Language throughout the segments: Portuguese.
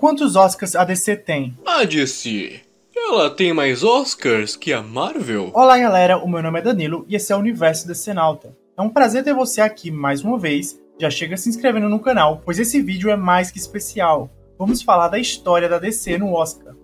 Quantos Oscars a DC tem? A DC. Ela tem mais Oscars que a Marvel? Olá galera, o meu nome é Danilo e esse é o Universo DC Nauta. É um prazer ter você aqui mais uma vez. Já chega se inscrevendo no canal, pois esse vídeo é mais que especial. Vamos falar da história da DC no Oscar.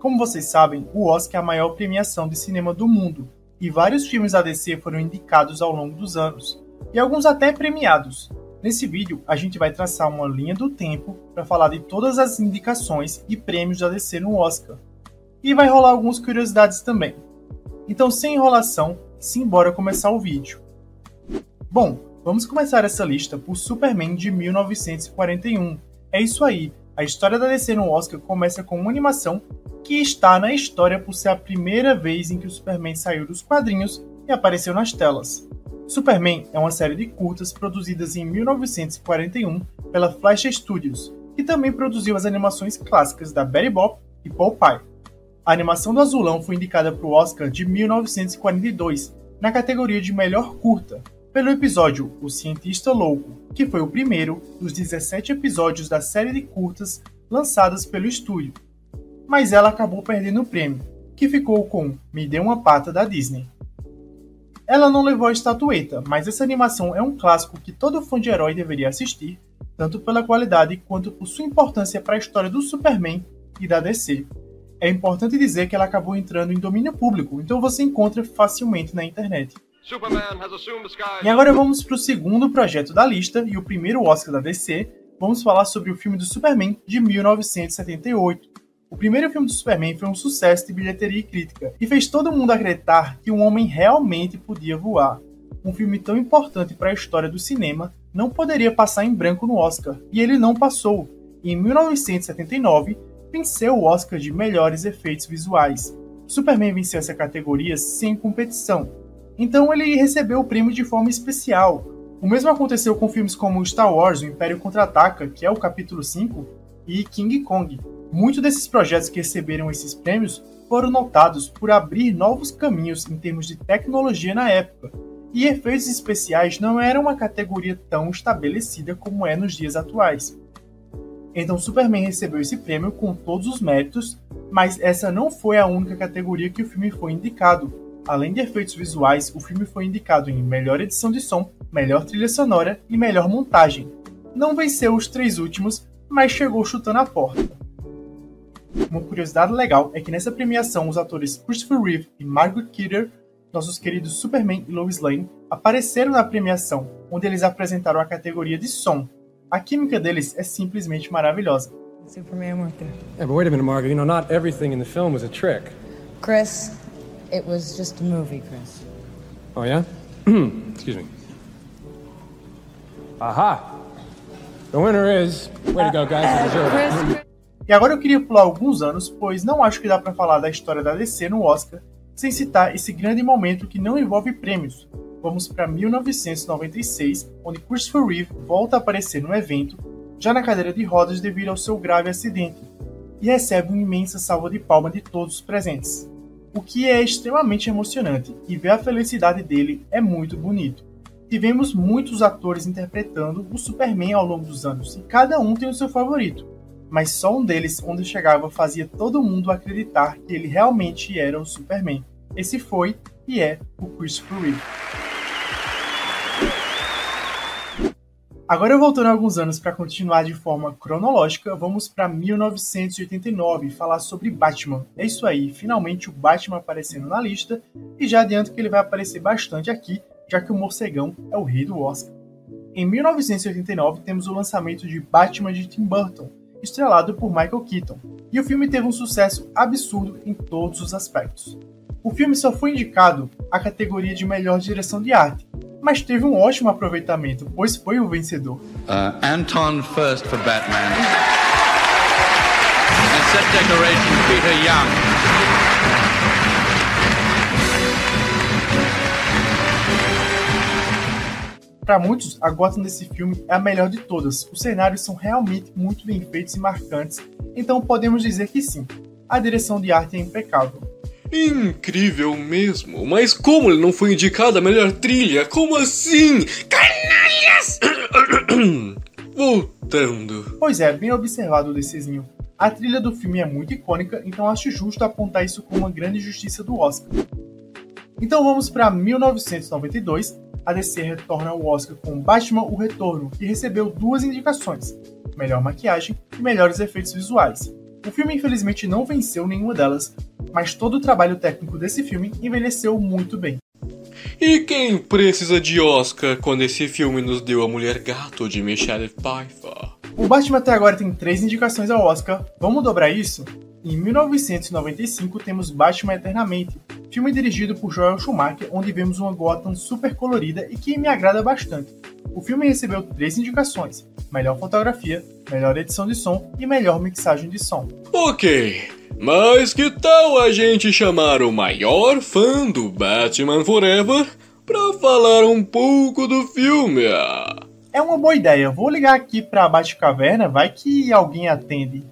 Como vocês sabem, o Oscar é a maior premiação de cinema do mundo, e vários filmes da DC foram indicados ao longo dos anos, e alguns até premiados. Nesse vídeo, a gente vai traçar uma linha do tempo para falar de todas as indicações e prêmios da DC no Oscar. E vai rolar algumas curiosidades também. Então, sem enrolação, simbora começar o vídeo. Bom, vamos começar essa lista por Superman de 1941. É isso aí, a história da DC no Oscar começa com uma animação que está na história por ser a primeira vez em que o Superman saiu dos quadrinhos e apareceu nas telas. Superman é uma série de curtas produzidas em 1941 pela Flash Studios, que também produziu as animações clássicas da Betty Boop e Pye. A animação do Azulão foi indicada para o Oscar de 1942, na categoria de melhor curta, pelo episódio O Cientista Louco, que foi o primeiro dos 17 episódios da série de curtas lançadas pelo estúdio. Mas ela acabou perdendo o prêmio, que ficou com Me Dê uma Pata da Disney. Ela não levou a estatueta, mas essa animação é um clássico que todo fã de herói deveria assistir, tanto pela qualidade quanto por sua importância para a história do Superman e da DC. É importante dizer que ela acabou entrando em domínio público, então você encontra facilmente na internet. E agora vamos para o segundo projeto da lista e o primeiro Oscar da DC. Vamos falar sobre o filme do Superman de 1978. O primeiro filme do Superman foi um sucesso de bilheteria e crítica, e fez todo mundo acreditar que um homem realmente podia voar. Um filme tão importante para a história do cinema não poderia passar em branco no Oscar, e ele não passou. E em 1979, venceu o Oscar de melhores efeitos visuais. Superman venceu essa categoria sem competição, então ele recebeu o prêmio de forma especial. O mesmo aconteceu com filmes como Star Wars, O Império Contra-Ataca, que é o capítulo 5, e King Kong, Muitos desses projetos que receberam esses prêmios foram notados por abrir novos caminhos em termos de tecnologia na época, e efeitos especiais não eram uma categoria tão estabelecida como é nos dias atuais. Então Superman recebeu esse prêmio com todos os méritos, mas essa não foi a única categoria que o filme foi indicado. Além de efeitos visuais, o filme foi indicado em melhor edição de som, melhor trilha sonora e melhor montagem. Não venceu os três últimos, mas chegou chutando a porta. Uma curiosidade legal é que nessa premiação os atores Christopher Reeve e Margaret Kidder, nossos queridos Superman e Lois Lane, apareceram na premiação, onde eles apresentaram a categoria de som. A química deles é simplesmente maravilhosa. Superman weren't there. Yeah, but wait a minute, Margaret. You know, not everything in the film was a trick. Chris, it was just a movie, Chris. Oh, yeah? Excuse me. Aha! The winner is. Way to go, guys. It. Chris, E agora eu queria pular alguns anos, pois não acho que dá para falar da história da DC no Oscar sem citar esse grande momento que não envolve prêmios. Vamos para 1996, onde Christopher Reeve volta a aparecer no evento, já na cadeira de rodas devido ao seu grave acidente, e recebe uma imensa salva de palmas de todos os presentes. O que é extremamente emocionante, e ver a felicidade dele é muito bonito. Tivemos muitos atores interpretando o Superman ao longo dos anos, e cada um tem o seu favorito mas só um deles, onde chegava, fazia todo mundo acreditar que ele realmente era o Superman. Esse foi e é o Christopher Reeve. Agora voltando alguns anos para continuar de forma cronológica, vamos para 1989 falar sobre Batman. É isso aí, finalmente o Batman aparecendo na lista e já adianto que ele vai aparecer bastante aqui, já que o morcegão é o rei do Oscar. Em 1989 temos o lançamento de Batman de Tim Burton, estrelado por Michael Keaton, e o filme teve um sucesso absurdo em todos os aspectos. O filme só foi indicado à categoria de melhor direção de arte, mas teve um ótimo aproveitamento, pois foi o vencedor. Uh, Anton first for Batman. And set decoration Peter Young. Para muitos, a Gotham desse filme é a melhor de todas. Os cenários são realmente muito bem feitos e marcantes, então podemos dizer que sim. A direção de arte é impecável. Incrível mesmo, mas como ele não foi indicado a melhor trilha? Como assim? Canalhas! Voltando. Pois é, bem observado o DCzinho. A trilha do filme é muito icônica, então acho justo apontar isso como uma grande justiça do Oscar. Então vamos para 1992. A DC retorna ao Oscar com Batman: O Retorno, que recebeu duas indicações: melhor maquiagem e melhores efeitos visuais. O filme infelizmente não venceu nenhuma delas, mas todo o trabalho técnico desse filme envelheceu muito bem. E quem precisa de Oscar quando esse filme nos deu a Mulher Gato de Michelle Pfeiffer? O Batman até agora tem três indicações ao Oscar. Vamos dobrar isso? Em 1995 temos Batman Eternamente, filme dirigido por Joel Schumacher, onde vemos uma Gotham super colorida e que me agrada bastante. O filme recebeu três indicações: melhor fotografia, melhor edição de som e melhor mixagem de som. Ok, mas que tal a gente chamar o maior fã do Batman Forever para falar um pouco do filme? É uma boa ideia. Vou ligar aqui pra Batcaverna, vai que alguém atende.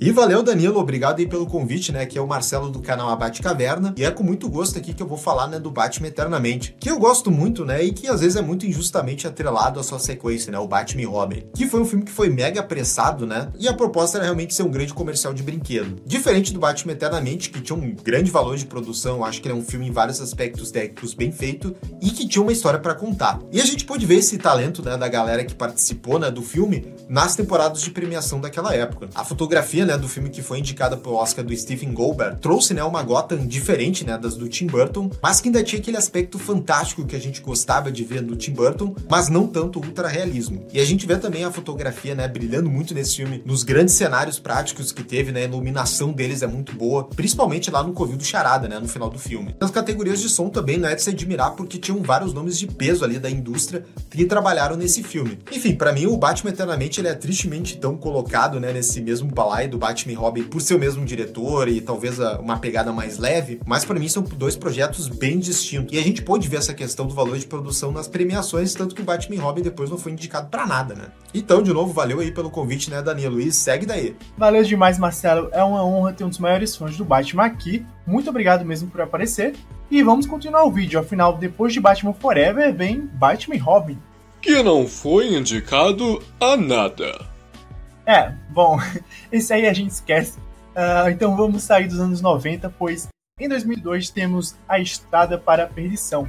E valeu, Danilo, obrigado aí pelo convite, né? Que é o Marcelo do canal Abate Caverna. E é com muito gosto aqui que eu vou falar, né, do Batman Eternamente. Que eu gosto muito, né? E que às vezes é muito injustamente atrelado à sua sequência, né? O Batman e Robin. Que foi um filme que foi mega apressado, né? E a proposta era realmente ser um grande comercial de brinquedo. Diferente do Batman Eternamente, que tinha um grande valor de produção, acho que ele é um filme em vários aspectos técnicos bem feito e que tinha uma história para contar. E a gente pôde ver esse talento, né, da galera que participou, né, do filme nas temporadas de premiação daquela época. A fotografia né, do filme que foi indicada pro Oscar do Stephen Goldberg, trouxe, né, uma Gotham diferente, né, das do Tim Burton, mas que ainda tinha aquele aspecto fantástico que a gente gostava de ver no Tim Burton, mas não tanto ultra realismo. E a gente vê também a fotografia, né, brilhando muito nesse filme, nos grandes cenários práticos que teve, né, a iluminação deles é muito boa, principalmente lá no Covil do Charada, né, no final do filme. Nas categorias de som também não é de se admirar porque tinham vários nomes de peso ali da indústria que trabalharam nesse filme. Enfim, para mim o Batman Eternamente ele é tristemente tão colocado, né, nesse mesmo balaio do Batman e Robin por ser o mesmo diretor e talvez uma pegada mais leve, mas para mim são dois projetos bem distintos. E a gente pôde ver essa questão do valor de produção nas premiações, tanto que o Batman e Robin depois não foi indicado para nada, né? Então, de novo, valeu aí pelo convite, né, Danilo? E segue daí. Valeu demais, Marcelo. É uma honra ter um dos maiores fãs do Batman aqui. Muito obrigado mesmo por aparecer. E vamos continuar o vídeo. Afinal, depois de Batman Forever, vem Batman e Robin. Que não foi indicado a nada. É, bom, esse aí a gente esquece. Uh, então vamos sair dos anos 90, pois em 2002 temos A Estrada para a Perdição.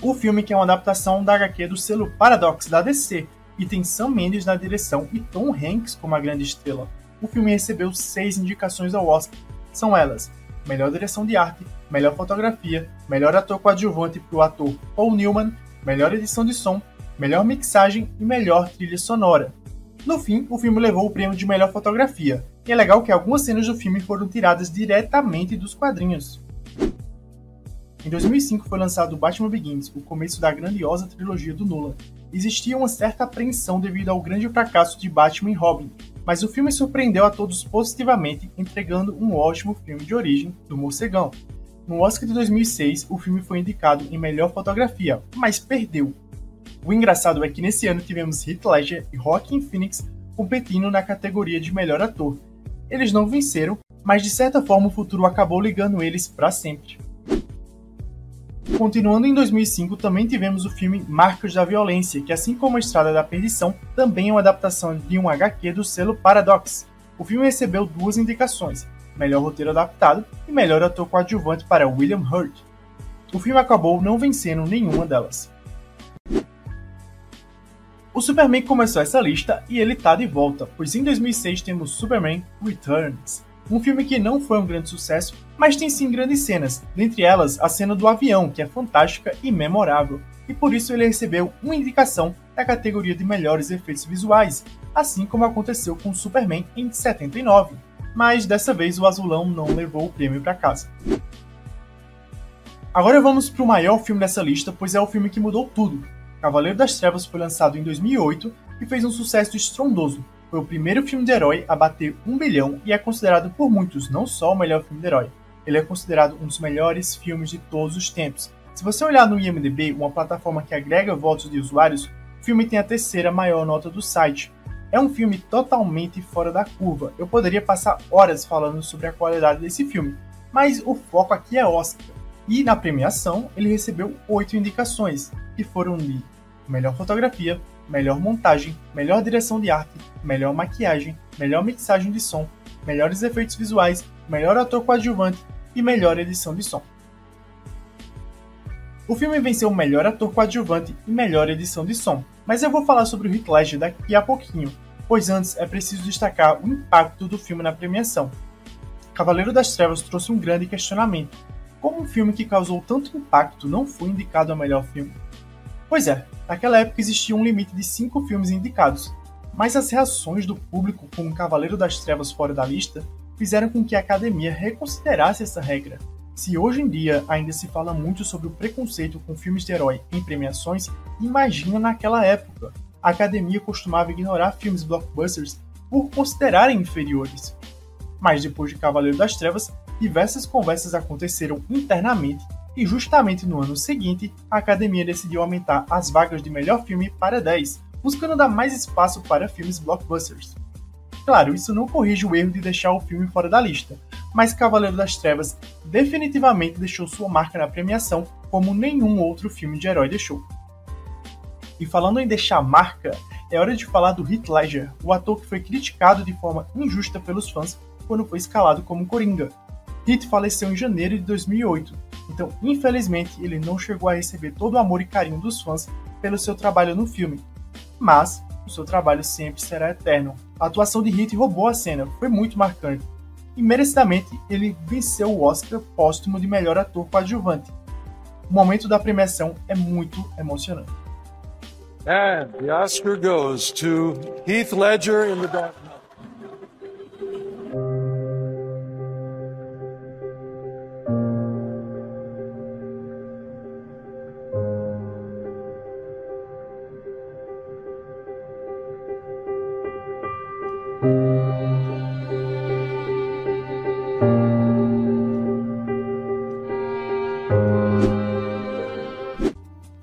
O filme que é uma adaptação da HQ do selo Paradox da DC e tem Sam Mendes na direção e Tom Hanks como a grande estrela. O filme recebeu seis indicações ao Oscar. São elas: melhor direção de arte, melhor fotografia, melhor ator coadjuvante para o ator Paul Newman, melhor edição de som, melhor mixagem e melhor trilha sonora. No fim, o filme levou o prêmio de melhor fotografia, e é legal que algumas cenas do filme foram tiradas diretamente dos quadrinhos. Em 2005 foi lançado Batman Begins, o começo da grandiosa trilogia do Nolan. Existia uma certa apreensão devido ao grande fracasso de Batman e Robin, mas o filme surpreendeu a todos positivamente, entregando um ótimo filme de origem do morcegão. No Oscar de 2006, o filme foi indicado em melhor fotografia, mas perdeu, o engraçado é que nesse ano tivemos Heath Ledger e Joaquin Phoenix competindo na categoria de melhor ator. Eles não venceram, mas de certa forma o futuro acabou ligando eles para sempre. Continuando em 2005, também tivemos o filme Marcos da Violência, que assim como A Estrada da Perdição, também é uma adaptação de um HQ do selo Paradox. O filme recebeu duas indicações, melhor roteiro adaptado e melhor ator coadjuvante para William Hurt. O filme acabou não vencendo nenhuma delas. O Superman começou essa lista e ele tá de volta, pois em 2006 temos Superman Returns, um filme que não foi um grande sucesso, mas tem sim grandes cenas, dentre elas a cena do avião, que é fantástica e memorável, e por isso ele recebeu uma indicação na categoria de melhores efeitos visuais, assim como aconteceu com Superman em 79, mas dessa vez o azulão não levou o prêmio para casa. Agora vamos para o maior filme dessa lista, pois é o filme que mudou tudo, Cavaleiro das Trevas foi lançado em 2008 e fez um sucesso estrondoso. Foi o primeiro filme de herói a bater um bilhão e é considerado por muitos não só o melhor filme de herói, ele é considerado um dos melhores filmes de todos os tempos. Se você olhar no IMDb, uma plataforma que agrega votos de usuários, o filme tem a terceira maior nota do site. É um filme totalmente fora da curva. Eu poderia passar horas falando sobre a qualidade desse filme, mas o foco aqui é Oscar. E na premiação, ele recebeu oito indicações, que foram de melhor fotografia, melhor montagem, melhor direção de arte, melhor maquiagem, melhor mixagem de som, melhores efeitos visuais, melhor ator coadjuvante e melhor edição de som. O filme venceu melhor ator coadjuvante e melhor edição de som, mas eu vou falar sobre o Heath Ledger daqui a pouquinho, pois antes é preciso destacar o impacto do filme na premiação. Cavaleiro das Trevas trouxe um grande questionamento. Como um filme que causou tanto impacto não foi indicado a melhor filme? Pois é, naquela época existia um limite de 5 filmes indicados, mas as reações do público com Cavaleiro das Trevas fora da lista fizeram com que a academia reconsiderasse essa regra. Se hoje em dia ainda se fala muito sobre o preconceito com filmes de herói em premiações, imagina naquela época. A academia costumava ignorar filmes blockbusters por considerarem inferiores. Mas depois de Cavaleiro das Trevas, diversas conversas aconteceram internamente e justamente no ano seguinte, a academia decidiu aumentar as vagas de melhor filme para 10, buscando dar mais espaço para filmes blockbusters. Claro, isso não corrige o erro de deixar o filme fora da lista, mas Cavaleiro das Trevas definitivamente deixou sua marca na premiação como nenhum outro filme de herói deixou. E falando em deixar marca, é hora de falar do Heath Ledger, o ator que foi criticado de forma injusta pelos fãs quando foi escalado como Coringa. Heath faleceu em janeiro de 2008, então infelizmente ele não chegou a receber todo o amor e carinho dos fãs pelo seu trabalho no filme. Mas o seu trabalho sempre será eterno. A atuação de Heath roubou a cena, foi muito marcante. E merecidamente ele venceu o Oscar póstumo de melhor ator coadjuvante. O momento da premiação é muito emocionante. And the Oscar goes to Heath Ledger in The Dark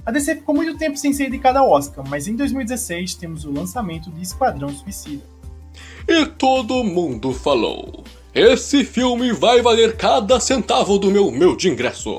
A DC ficou muito tempo sem ser indicada ao Oscar, mas em 2016 temos o lançamento de Esquadrão Suicida. E todo mundo falou: esse filme vai valer cada centavo do meu meu de ingresso.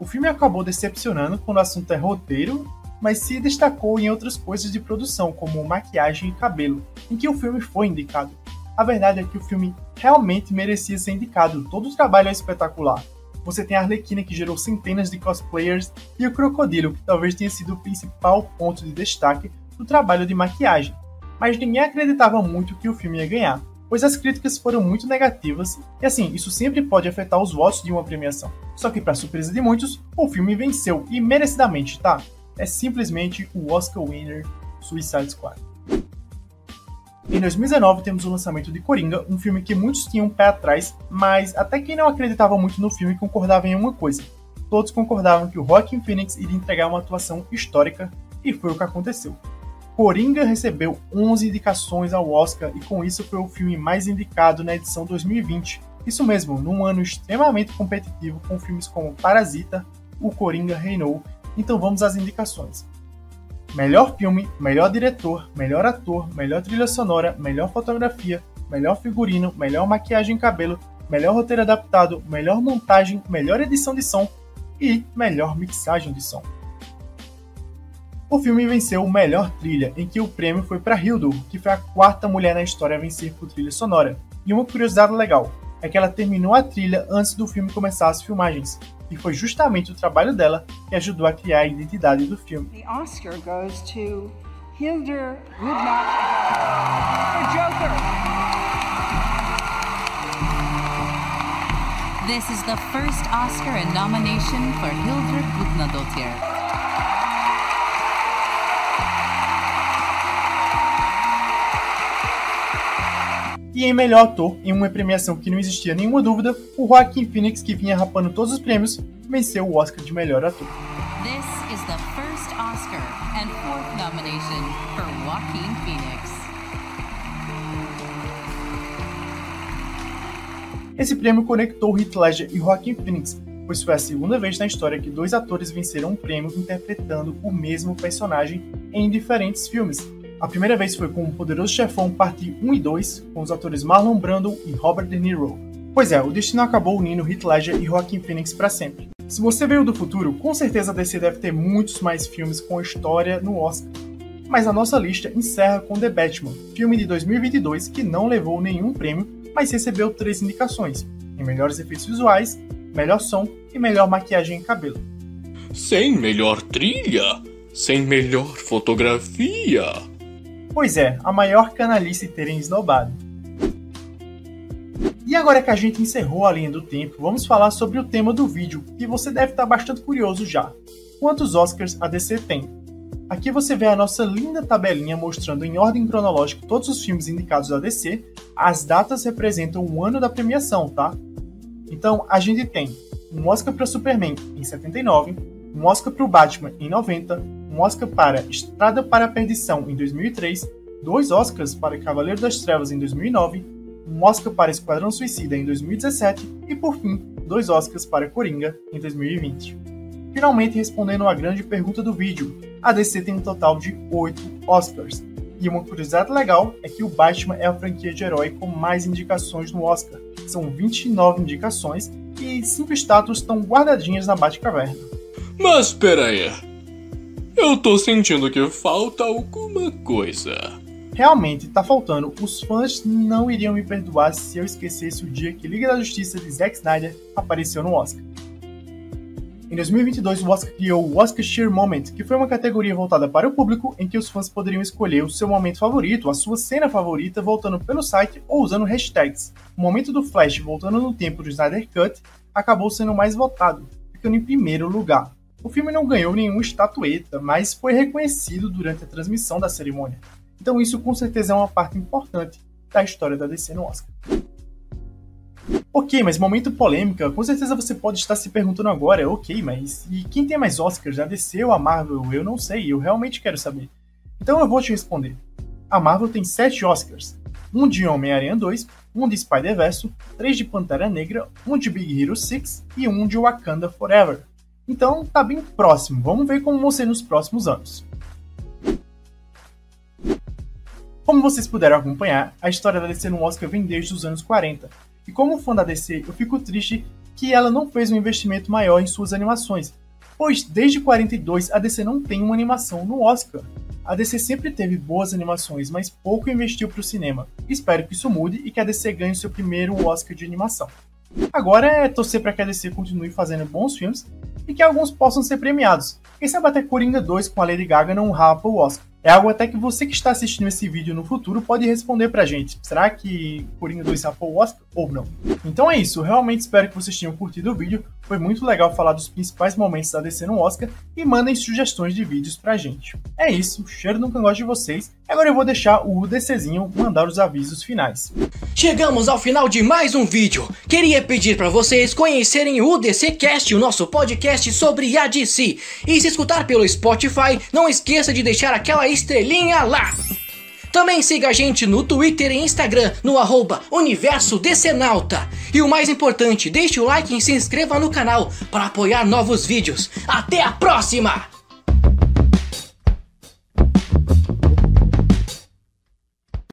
O filme acabou decepcionando quando o assunto é roteiro, mas se destacou em outras coisas de produção, como maquiagem e cabelo, em que o filme foi indicado. A verdade é que o filme realmente merecia ser indicado, todo o trabalho é espetacular. Você tem a Arlequina, que gerou centenas de cosplayers, e o Crocodilo, que talvez tenha sido o principal ponto de destaque do trabalho de maquiagem. Mas ninguém acreditava muito que o filme ia ganhar, pois as críticas foram muito negativas, e assim, isso sempre pode afetar os votos de uma premiação. Só que, para surpresa de muitos, o filme venceu, e merecidamente, tá? É simplesmente o Oscar winner Suicide Squad. Em 2019 temos o lançamento de Coringa, um filme que muitos tinham um pé atrás, mas até quem não acreditava muito no filme concordava em uma coisa. Todos concordavam que o Joaquin Phoenix iria entregar uma atuação histórica, e foi o que aconteceu. Coringa recebeu 11 indicações ao Oscar e com isso foi o filme mais indicado na edição 2020. Isso mesmo, num ano extremamente competitivo com filmes como Parasita, O Coringa reinou. Então vamos às indicações. Melhor filme, melhor diretor, melhor ator, melhor trilha sonora, melhor fotografia, melhor figurino, melhor maquiagem e cabelo, melhor roteiro adaptado, melhor montagem, melhor edição de som e melhor mixagem de som. O filme venceu o melhor trilha, em que o prêmio foi para Hildur, que foi a quarta mulher na história a vencer por trilha sonora. E uma curiosidade legal é que ela terminou a trilha antes do filme começar as filmagens, e foi justamente o trabalho dela que ajudou a criar a identidade do filme. The Oscar goes to Hildur Gudnadottir for Joker. This is the first Oscar and nomination for Hildur Gudnadottir. E em melhor ator, em uma premiação que não existia nenhuma dúvida, o Joaquin Phoenix, que vinha rapando todos os prêmios, venceu o Oscar de melhor ator. This is the first Oscar and fourth nomination for Joaquin Phoenix. Esse prêmio conectou Heath Ledger e Joaquin Phoenix, pois foi a segunda vez na história que dois atores venceram um prêmio interpretando o mesmo personagem em diferentes filmes. A primeira vez foi com O Poderoso Chefão Parte 1 e 2, com os atores Marlon Brando e Robert De Niro. Pois é, o destino acabou unindo Heath Ledger e Joaquin Phoenix para sempre. Se você veio do futuro, com certeza a DC deve ter muitos mais filmes com história no Oscar. Mas a nossa lista encerra com The Batman, filme de 2022 que não levou nenhum prêmio, mas recebeu três indicações: em melhores efeitos visuais, melhor som e melhor maquiagem e cabelo. Sem melhor trilha? Sem melhor fotografia? Pois é, a maior canalice terem esnobado. E agora que a gente encerrou a linha do tempo, vamos falar sobre o tema do vídeo, que você deve estar bastante curioso já. Quantos Oscars a DC tem? Aqui você vê a nossa linda tabelinha mostrando em ordem cronológica todos os filmes indicados da DC. As datas representam o ano da premiação, tá? Então a gente tem um Oscar para Superman em 79, um Oscar para o Batman em 90, um Oscar para Estrada para a Perdição em 2003, dois Oscars para Cavaleiro das Trevas em 2009, um Oscar para Esquadrão Suicida em 2017 e, por fim, dois Oscars para Coringa em 2020. Finalmente respondendo à grande pergunta do vídeo, a DC tem um total de 8 Oscars. E uma curiosidade legal é que o Batman é a franquia de herói com mais indicações no Oscar. São 29 indicações e 5 estátuas estão guardadinhas na Batcaverna. Mas peraí. Eu tô sentindo que falta alguma coisa. Realmente, tá faltando. Os fãs não iriam me perdoar se eu esquecesse o dia que Liga da Justiça de Zack Snyder apareceu no Oscar. Em 2022, o Oscar criou o Oscar Cheer Moment, que foi uma categoria voltada para o público em que os fãs poderiam escolher o seu momento favorito, a sua cena favorita, voltando pelo site ou usando hashtags. O momento do Flash voltando no tempo do Snyder Cut acabou sendo mais votado, ficando em primeiro lugar. O filme não ganhou nenhuma estatueta, mas foi reconhecido durante a transmissão da cerimônia. Então isso com certeza é uma parte importante da história da DC no Oscar. Ok, mas momento polêmica, com certeza você pode estar se perguntando agora, ok, mas e quem tem mais Oscars, a DC ou a Marvel? Eu não sei, eu realmente quero saber. Então eu vou te responder. A Marvel tem 7 Oscars, um de Homem-Aranha 2, um de Spider-Verse, três de Pantera Negra, um de Big Hero 6 e um de Wakanda Forever. Então tá bem próximo, vamos ver como vão ser nos próximos anos. Como vocês puderam acompanhar, a história da DC no Oscar vem desde os anos 40, e como fã da DC, eu fico triste que ela não fez um investimento maior em suas animações, pois desde 42 a DC não tem uma animação no Oscar. A DC sempre teve boas animações, mas pouco investiu para o cinema. Espero que isso mude e que a DC ganhe seu primeiro Oscar de animação. Agora é torcer para que a DC continue fazendo bons filmes e que alguns possam ser premiados. Quem sabe até Coringa 2 com a Lady Gaga não rapa o Oscar. É algo até que você que está assistindo esse vídeo no futuro pode responder pra gente. Será que Coringa 2 rapou o Oscar ou não? Então é isso, realmente espero que vocês tenham curtido o vídeo. Foi muito legal falar dos principais momentos da DC no Oscar e mandem sugestões de vídeos pra gente. É isso, cheiro no cangote de vocês. Agora eu vou deixar o DCzinho mandar os avisos finais. Chegamos ao final de mais um vídeo. Queria pedir para vocês conhecerem o DCcast, o nosso podcast sobre a DC. E se escutar pelo Spotify, não esqueça de deixar aquela estrelinha lá. Também siga a gente no Twitter e Instagram, no arroba Universo Decenalta. E o mais importante, deixe o like e se inscreva no canal para apoiar novos vídeos. Até a próxima!